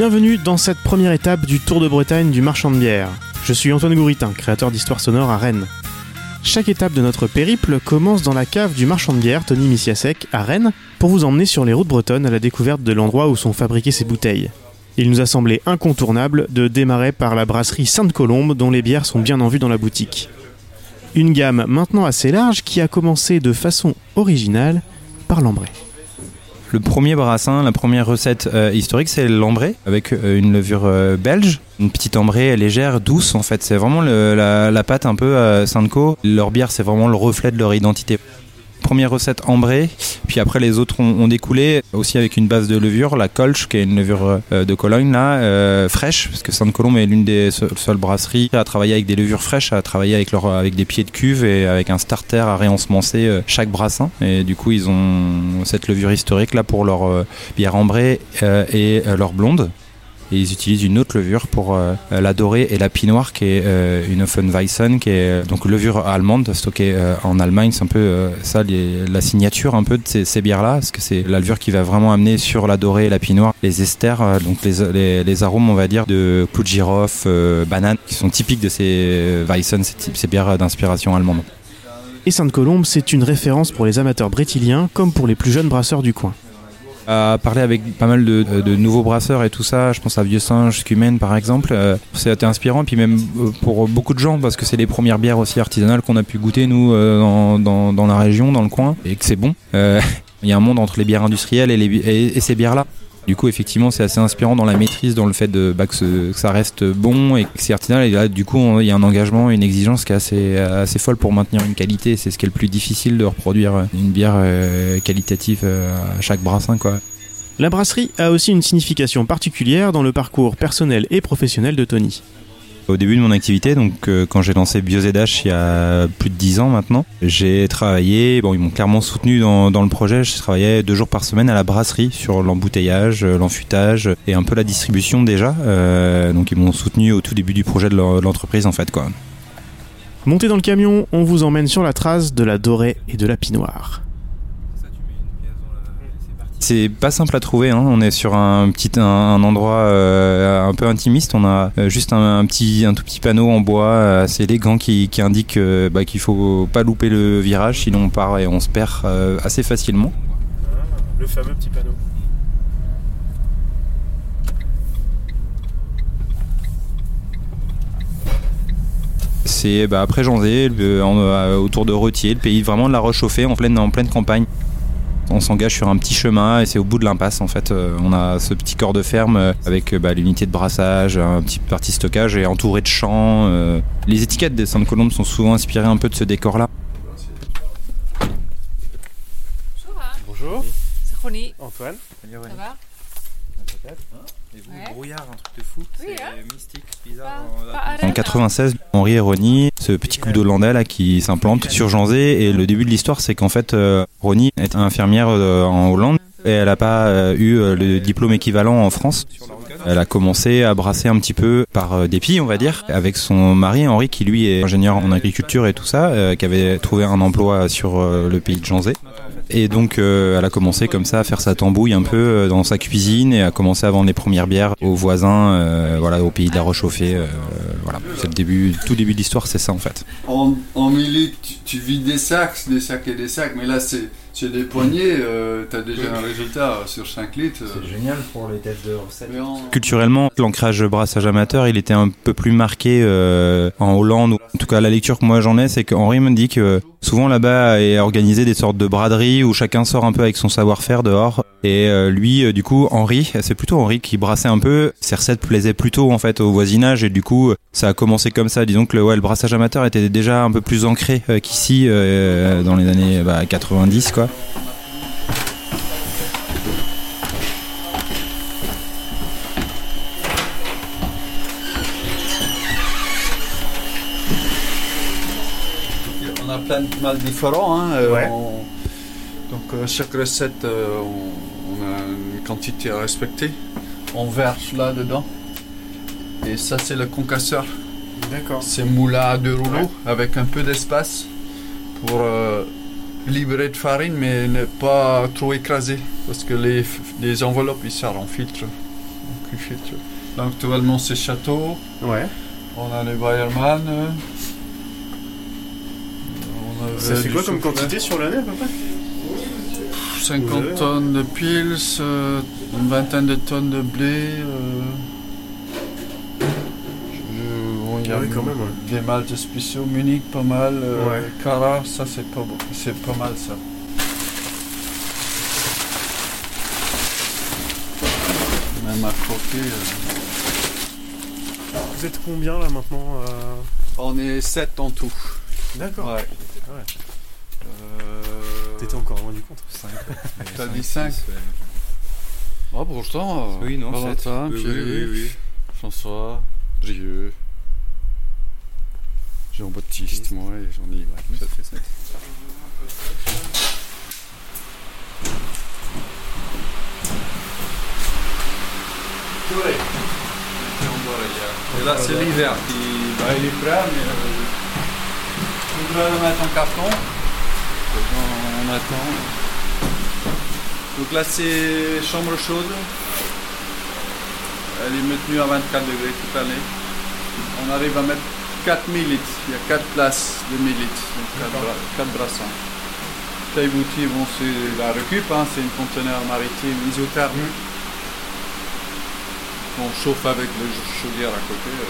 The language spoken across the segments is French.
Bienvenue dans cette première étape du Tour de Bretagne du marchand de bière. Je suis Antoine Gouritin, créateur d'histoires sonores à Rennes. Chaque étape de notre périple commence dans la cave du marchand de bière Tony Missiasek à Rennes pour vous emmener sur les routes bretonnes à la découverte de l'endroit où sont fabriquées ces bouteilles. Il nous a semblé incontournable de démarrer par la brasserie Sainte-Colombe dont les bières sont bien en vue dans la boutique. Une gamme maintenant assez large qui a commencé de façon originale par l'ambré. Le premier brassin, la première recette euh, historique, c'est l'ambré avec euh, une levure euh, belge, une petite ambrée légère, douce en fait. C'est vraiment la, pâte un peu Sainte-Co. Leur bière, c'est vraiment le reflet de leur identité. Première recette ambrée, puis après les autres ont, découlé aussi avec une base de levure, la Kolsch, qui est une levure euh, de Cologne là, euh, fraîche, parce que Sainte-Colombe est l'une des se- seules brasseries à travailler avec des levures fraîches, à travailler avec, leur, avec des pieds de cuve et avec un starter à réensemencer euh, chaque brassin. Et du coup, ils ont cette levure historique là pour leur bière ambrée et leur blonde. Ils utilisent une autre levure pour euh, la dorée et la pinoire qui est euh, une Offenweissen qui est euh, donc levure allemande stockée euh, en Allemagne. C'est un peu euh, ça la signature un peu de ces, bières là parce que c'est la levure qui va vraiment amener sur la dorée et la pinoire les esters, euh, donc les, arômes on va dire de clou de girofle, euh, banane qui sont typiques de ces Weissen, ces, ces bières d'inspiration allemande. Et Sainte-Colombe, c'est une référence pour les amateurs brétiliens comme pour les plus jeunes brasseurs du coin. À parler avec pas mal de, nouveaux brasseurs et tout ça. Je pense à Vieux Singe, Scumen par exemple. Euh, C'était inspirant, puis même euh, pour beaucoup de gens, parce que c'est les premières bières aussi artisanales qu'on a pu goûter nous euh, dans, dans, la région, dans le coin, et que c'est bon. Il y a un monde entre les bières industrielles et, les, et ces bières-là. Du coup, effectivement, c'est assez inspirant dans la maîtrise, dans le fait de, bah, que, ça reste bon et que c'est. Et là, du coup, il y a un engagement, une exigence qui est assez, assez folle pour maintenir une qualité. C'est ce qui est le plus difficile de reproduire une bière euh, qualitative euh, à chaque brassin, quoi. La brasserie a aussi une signification particulière dans le parcours personnel et professionnel de Tony. Au début de mon activité, donc euh, quand j'ai lancé BioZH il y a plus de 10 ans maintenant, j'ai travaillé, bon ils m'ont clairement soutenu dans, le projet, je travaillais deux jours par semaine à la brasserie sur l'embouteillage, euh, l'enfûtage et un peu la distribution déjà. Euh, donc ils m'ont soutenu au tout début du projet de l'entreprise en fait quoi. Montez dans le camion, on vous emmène sur la trace de la dorée et de la pinoire. C'est pas simple à trouver, hein. on est sur un petit un, un endroit euh, un peu intimiste, on a euh, juste un, un petit un tout petit panneau en bois euh, assez élégant qui, qui indique euh, bah, qu'il faut pas louper le virage sinon on part et on se perd euh, assez facilement. Le fameux petit panneau. C'est bah, après Janzé, autour de Retier, le pays vraiment de la Roche-Chauffée en pleine, en pleine campagne. On s'engage sur un petit chemin et c'est au bout de l'impasse en fait. Euh, on a ce petit corps de ferme euh, avec euh, bah, l'unité de brassage, un petit partie stockage et entouré de champs. euh. Les étiquettes des Sainte-Colombe sont souvent inspirées un peu de ce décor-là. Bonjour. Bonjour, c'est Ronnie. Antoine. Ça va? Et vous, Ouais. brouillard, un truc de fou. Oui, C'est hein. mystique, Pas- pas à En l'aise, 96, Henri et Ronnie, ce petit couple d'Hollandais là qui s'implante sur Janzé et le début de l'histoire c'est qu'en fait euh, Ronnie est infirmière euh, en Hollande et elle n'a pas euh, eu le diplôme équivalent en France. Elle a commencé à brasser un petit peu par euh, dépit, on va dire, avec son mari Henri qui lui est ingénieur en agriculture et tout ça, euh, qui avait trouvé un emploi sur euh, le pays de Janzé. Et donc euh, elle a commencé comme ça à faire sa tambouille un peu euh, dans sa cuisine et a commencé à vendre les premières bières aux voisins, euh, voilà, au pays de la Roche-Chauffée. euh, voilà, c'est le début, tout début de l'histoire, c'est ça en fait. En, milieu, tu, tu vides des sacs, des sacs et des sacs, mais là c'est c'est des poignées, euh, t'as déjà un résultat euh, sur 5 litres. euh. génial pour les tests de recettes. Culturellement, l'ancrage brassage amateur, il était un peu plus marqué euh, en Hollande. En tout cas, la lecture que moi j'en ai, c'est qu'Henri me dit que souvent là-bas est organisé des sortes de braderies où chacun sort un peu avec son savoir-faire dehors. Et euh, lui, euh, du coup, Henri, c'est plutôt Henri qui brassait un peu. Ses recettes plaisaient plutôt en fait au voisinage et du coup, ça a commencé comme ça. Disons que le, ouais, le brassage amateur était déjà un peu plus ancré euh, qu'ici euh, dans les années bah, 90 quoi. On a plein de mal différents. Hein, euh, Ouais. on- Donc euh, chaque recette, euh, on, a une quantité à respecter. On verse là dedans. Et ça c'est le concasseur. D'accord. C'est moulin à deux rouleaux avec un peu d'espace pour euh, libérer de farine mais ne pas trop écraser parce que les, les enveloppes ils sortent en filtre. Donc il filtre. Là, actuellement, c'est Château. Ouais. On a les Bayerman. euh. On Ça fait quoi comme quantité sur l'année à peu près? 50 Ouais. tonnes de pils, euh, une vingtaine de tonnes de blé. euh. Oui, quand même, ouais. des maltes spéciaux, Munich pas mal, euh, Ouais. Cara, ça c'est pas, bon- c'est pas mal ça. Même à croquer. euh. Vous êtes combien là maintenant euh? On est 7 en tout. D'accord. Ouais. Ah ouais. Euh, T'étais encore rendu compte. T'as dit cinq Ah pourtant. euh, Oui, non, Valentin, sept. Oui, oui, oui. François, Rieux, Jean-Baptiste, moi et Jean-Yves. ouais, ça fait. Et là c'est l'hiver qui bah, il est prêt mais euh, le mettre en carton. On, on attend. Donc là c'est chambre chaude. Elle est maintenue à 24 degrés toute l'année. On arrive à mettre 4000 litres. Il y a 4 places de 1000 litres, donc 4, brassins. Taïbouti, bon, c'est la récup, hein, c'est une conteneur maritime isotherme. On chauffe avec le chaudière à côté, euh,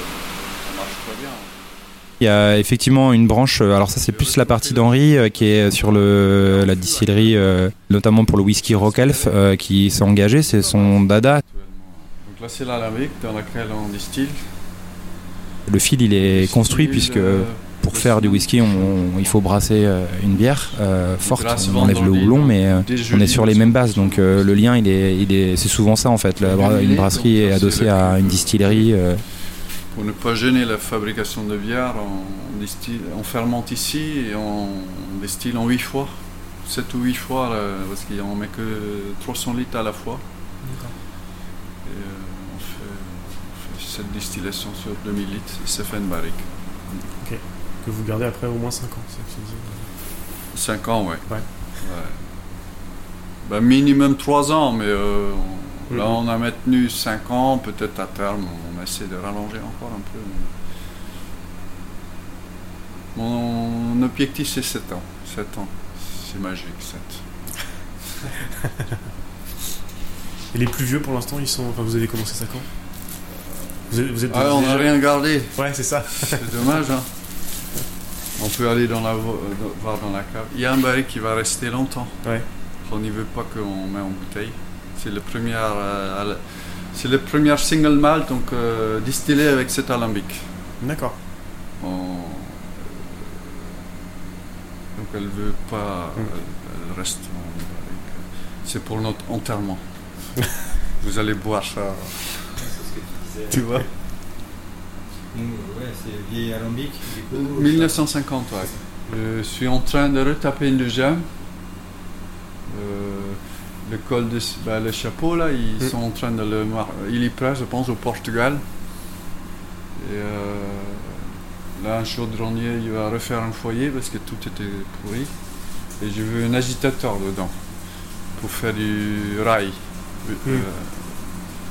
ça marche très bien. Il y a effectivement une branche, euh, alors ça c'est plus la partie d'Henri euh, qui est sur le, la distillerie, euh, notamment pour le whisky Rockelf, euh, qui s'est engagé, c'est son dada. Donc là c'est l'alambic dans laquelle on distille. Le fil il est construit puisque pour faire du whisky on- il faut brasser euh, une bière euh, forte, on enlève le houblon mais euh, on est sur les mêmes bases donc euh, le lien il est, il est c'est souvent ça en fait, la une brasserie est adossée à une distillerie. euh, Pour ne pas gêner la fabrication de bière, on, distille, on fermente ici et on, on distille en 8 fois. 7 ou 8 fois, là, parce qu'on met que 300 litres à la fois. Et euh, on, fait, on fait cette distillation sur 2000 litres ça fait une barrique. Que vous gardez après au moins 5 ans, c'est ça que tu dis. 5 ans, ouais. Ouais. Ouais. Bah, minimum 3 ans, mais euh, on- là Mhm. on a maintenu 5 ans, peut-être à terme on essaie de rallonger encore un peu. Mon objectif c'est 7 ans. 7 ans, c'est magique 7. Et les plus vieux pour l'instant, ils sont. Enfin, vous avez commencé ça quand Vous êtes, vous êtes Ah, on n'a rien gardé, Ouais, c'est ça. c'est dommage. Hein. On peut aller dans la, euh, voir dans la cave. Il y a un baril qui va rester longtemps. Ouais. On n'y veut pas qu'on met en bouteille. C'est le premier, euh, c'est le premier single malt donc euh, distillé avec cet alambic. D'accord. On- Donc elle veut pas, Mm. elle, elle reste en. C'est pour notre enterrement. Vous allez boire ça. Tu vois c'est vieil alambic. 1950, ouais. Je suis en train de retaper une deuxième. Euh, le col de bah, le chapeau là, ils Mm. sont en train de le mar- il est prêt, je pense, au Portugal. Et euh, là, un chaudronnier, il va refaire un foyer parce que tout était pourri. Et je veux un agitateur dedans pour faire du rail. Euh,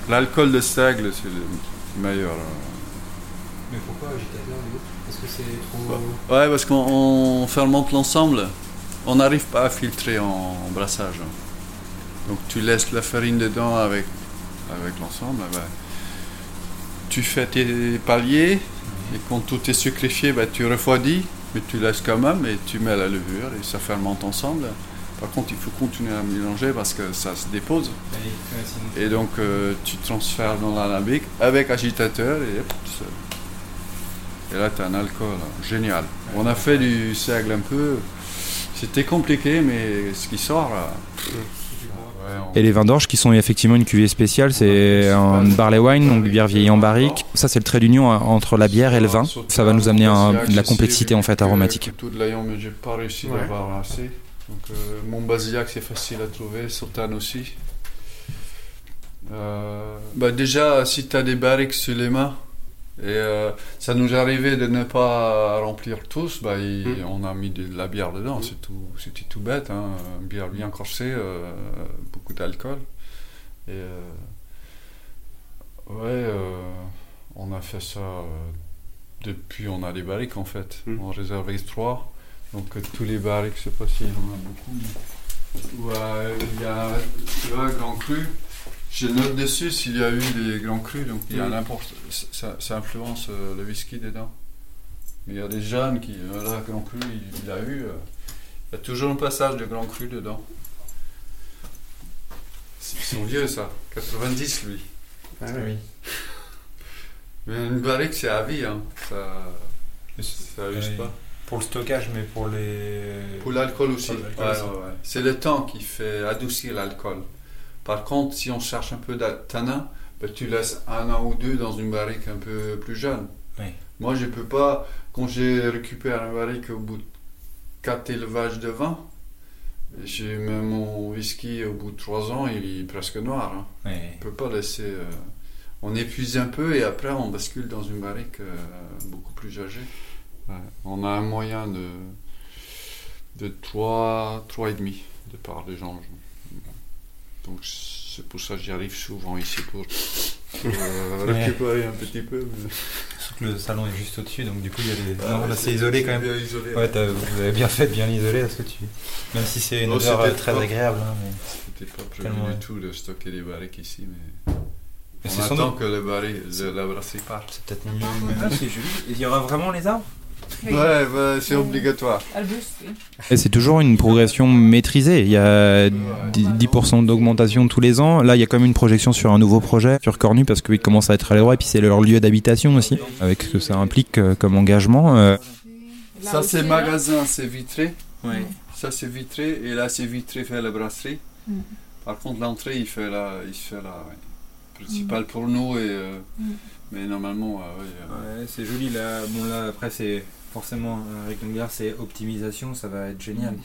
L'alcool de seigle, c'est le meilleur. euh. Mais pourquoi agitateur Parce que c'est trop. Ouais, parce qu'on on fermente l'ensemble. On n'arrive pas à filtrer en, en brassage. Donc tu laisses la farine dedans avec, avec l'ensemble. ben, tu fais tes paliers et quand tout est sucrifié, ben, tu refroidis, mais tu laisses quand même et tu mets la levure et ça fermente ensemble. Par contre, il faut continuer à mélanger parce que ça se dépose. Et donc euh, tu transfères dans l'alambic avec agitateur et là, tu as un alcool hein, génial. On a fait du seigle un peu. C'était compliqué, mais ce qui sort là. Et les vins d'orge qui sont effectivement une cuvée spéciale, c'est un barley wine, donc bière vieillie en barrique. Ça, c'est le trait d'union hein, entre la bière et le vin. Ça va nous amener un- de la complexité en fait aromatique. Donc euh, c'est facile à trouver, Sauternes aussi. Euh, bah déjà, si tu as des barriques sur les mains, et euh, ça nous arrivé de ne pas remplir tous, bah, il- Mm. on a mis de la bière dedans, c'est tout, c'était tout bête, hein, une bière bien corsée, euh, beaucoup d'alcool. Et Ouais, on a fait ça depuis on a les barriques en fait. Mm. On réservait trois. Donc euh, tous les barriques, je sais pas s'il y en a beaucoup. mais- Ouais, il y a, tu vois, Grand Cru. Je note dessus s'il y a eu des Grands Crus, donc il y a n'importe. Ça, ça influence euh, le whisky dedans. Mais il y a des jeunes qui. euh, Là, Grand Cru, il, il a eu. euh, il y a toujours un passage de Grand Cru dedans. Ils sont vieux ça, 90 lui. Ah Oui. Mais une barrique c'est à vie, hein. ça, ça use Oui. pas. Pour le stockage, mais pour les. Pour l'alcool aussi. Ouais, ouais. C'est le temps qui fait adoucir l'alcool. Par contre, si on cherche un peu de tanin, ben, tu laisses un an ou deux dans une barrique un peu plus jeune. Oui. Moi, je peux pas, quand j'ai récupéré un barrique au bout de quatre élevages de vin, j'ai même mon whisky au bout de trois ans, il est presque noir. Hein. On peut pas laisser. euh, on épuise un peu et après on bascule dans une barrique euh, beaucoup plus âgée. Ouais. On a un moyen de de 3, 3 et demi de part de gens. Donc c'est pour ça que j'y arrive souvent ici pour, pour, euh, Ouais. récupérer un petit peu. mais- Surtout que le salon est juste au-dessus, donc du coup, il y a des. non, là, c'est isolé quand même. bien isolé. Ouais, t'as- vous avez bien fait de bien l'isoler parce que tu. Même si c'est une Oh, odeur c'était euh, très pas- agréable. hein, mais... C'était pas prévu Tellement, du tout de stocker des barriques ici, mais mais on c'est sans attend doute- que le barrique, le- la brasserie parte. C'est peut-être mieux. Ah, c'est joli. Il y aura vraiment les arbres? Oui. Ouais, c'est obligatoire. Et c'est toujours une progression maîtrisée. Il y a 10 10% d'augmentation tous les ans. Là, il y a quand même une projection sur un nouveau projet sur Cornu parce qu'ils commencent à être à l'endroit et puis c'est leur lieu d'habitation aussi, avec ce que ça implique euh, comme engagement. euh. Là Ça c'est là. magasin, c'est vitré. Ça c'est vitré et là c'est vitré fait la brasserie. Mm. Par contre l'entrée il fait la, il fait la ouais, principale pour nous et euh, Mm. mais normalement euh, euh, Ouais, c'est joli là. Bon là après c'est forcément avec Longueur c'est optimisation, ça va être génial.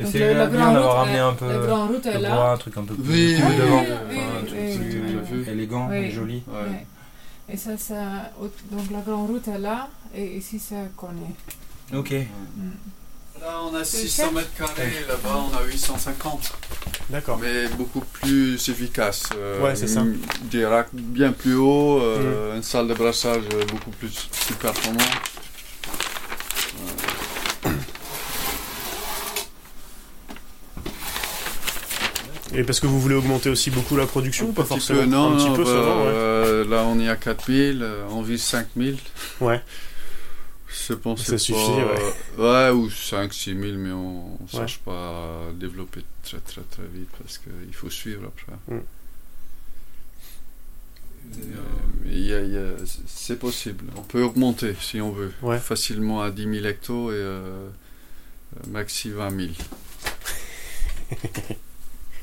Et Donc, c'est bien grande d'avoir route, ramené euh, un peu La grande route est le là. bois, un truc un peu plus, Oui, plus oui, devant, un truc plus élégant et joli. ouais. Et ça, ça, donc la grande route est là, et ici c'est connu. Ok. Là on a C'est 600 cher mètres carrés, là-bas on a 850. D'accord. Mais beaucoup plus efficace. euh, Ouais, c'est ça. une- Des racks bien plus hauts, euh, une salle de brassage euh, beaucoup plus, plus performante. Et parce que vous voulez augmenter aussi beaucoup la production ou pas forcément peu, non, Un petit non, peu bah, seulement, ouais. euh, là on est à 4000, euh, on vise 5000. Ouais. Je pense que Ça suffit, pas- ouais. ou 5 6 000, mais on ne Ouais. cherche pas à développer très très très vite parce qu'il faut suivre après. Mm. Euh, c'est possible. On peut augmenter si on veut. Ouais. Facilement à 10 000 hectos et euh, maxi 20 000.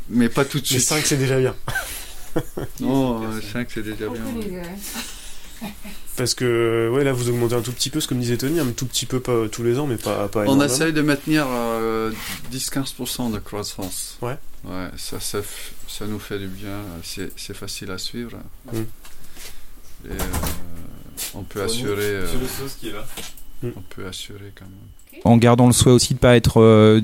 mais pas tout de Mais suite. 5 c'est déjà bien. Non, 5 c'est déjà bien. Ouais. Parce que ouais là vous augmentez un tout petit peu, ce que me disait Tony, un tout petit peu pas tous les ans, mais pas, pas On essaye de maintenir euh, 10-15% de croissance. Ouais. Ouais, ça, ça, f- ça nous fait du bien. C'est c'est facile à suivre. Mm. Et euh, on peut assurer. euh, sauce qui est là. On peut assurer quand même. En gardant le souhait aussi de pas être euh,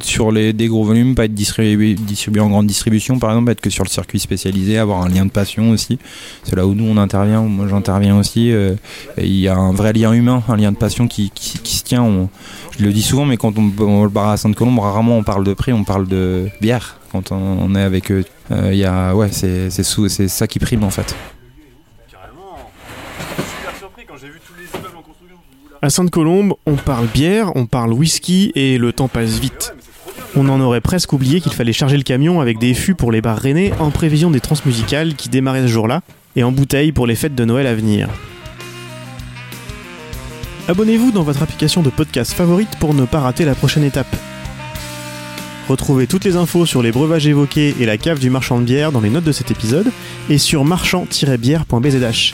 sur les, des gros volumes, pas être distribué, distribué en grande distribution par exemple, être que sur le circuit spécialisé, avoir un lien de passion aussi. C'est là où nous on intervient, où moi j'interviens aussi. euh, et il y a un vrai lien humain, un lien de passion qui, qui, qui se tient. On, je le dis souvent, mais quand on, on le bar à Sainte-Colombe, rarement on parle de prix, on parle de bière. Quand on, on est avec eux, Euh, il y a, ouais, c'est ça qui prime en fait. Carrément. Je suis super surpris quand j'ai vu tous les immeubles en construction. Je me dis, oula. À Sainte-Colombe, on parle bière, on parle whisky et le temps passe vite. On en aurait presque oublié qu'il fallait charger le camion avec des fûts pour les bars rennais en prévision des transmusicales qui démarraient ce jour-là et en bouteilles pour les fêtes de Noël à venir. Abonnez-vous dans votre application de podcast favorite pour ne pas rater la prochaine étape. Retrouvez toutes les infos sur les breuvages évoqués et la cave du marchand de bière dans les notes de cet épisode et sur marchand-bière.bzh.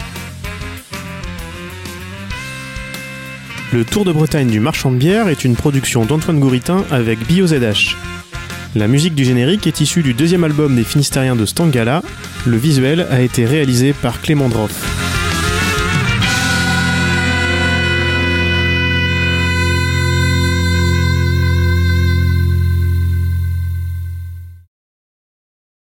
Le Tour de Bretagne du marchand de bière est une production d'Antoine Gouritin avec BioZH. La musique du générique est issue du deuxième album des Finistériens de Stangala. Le visuel a été réalisé par Clément Droff.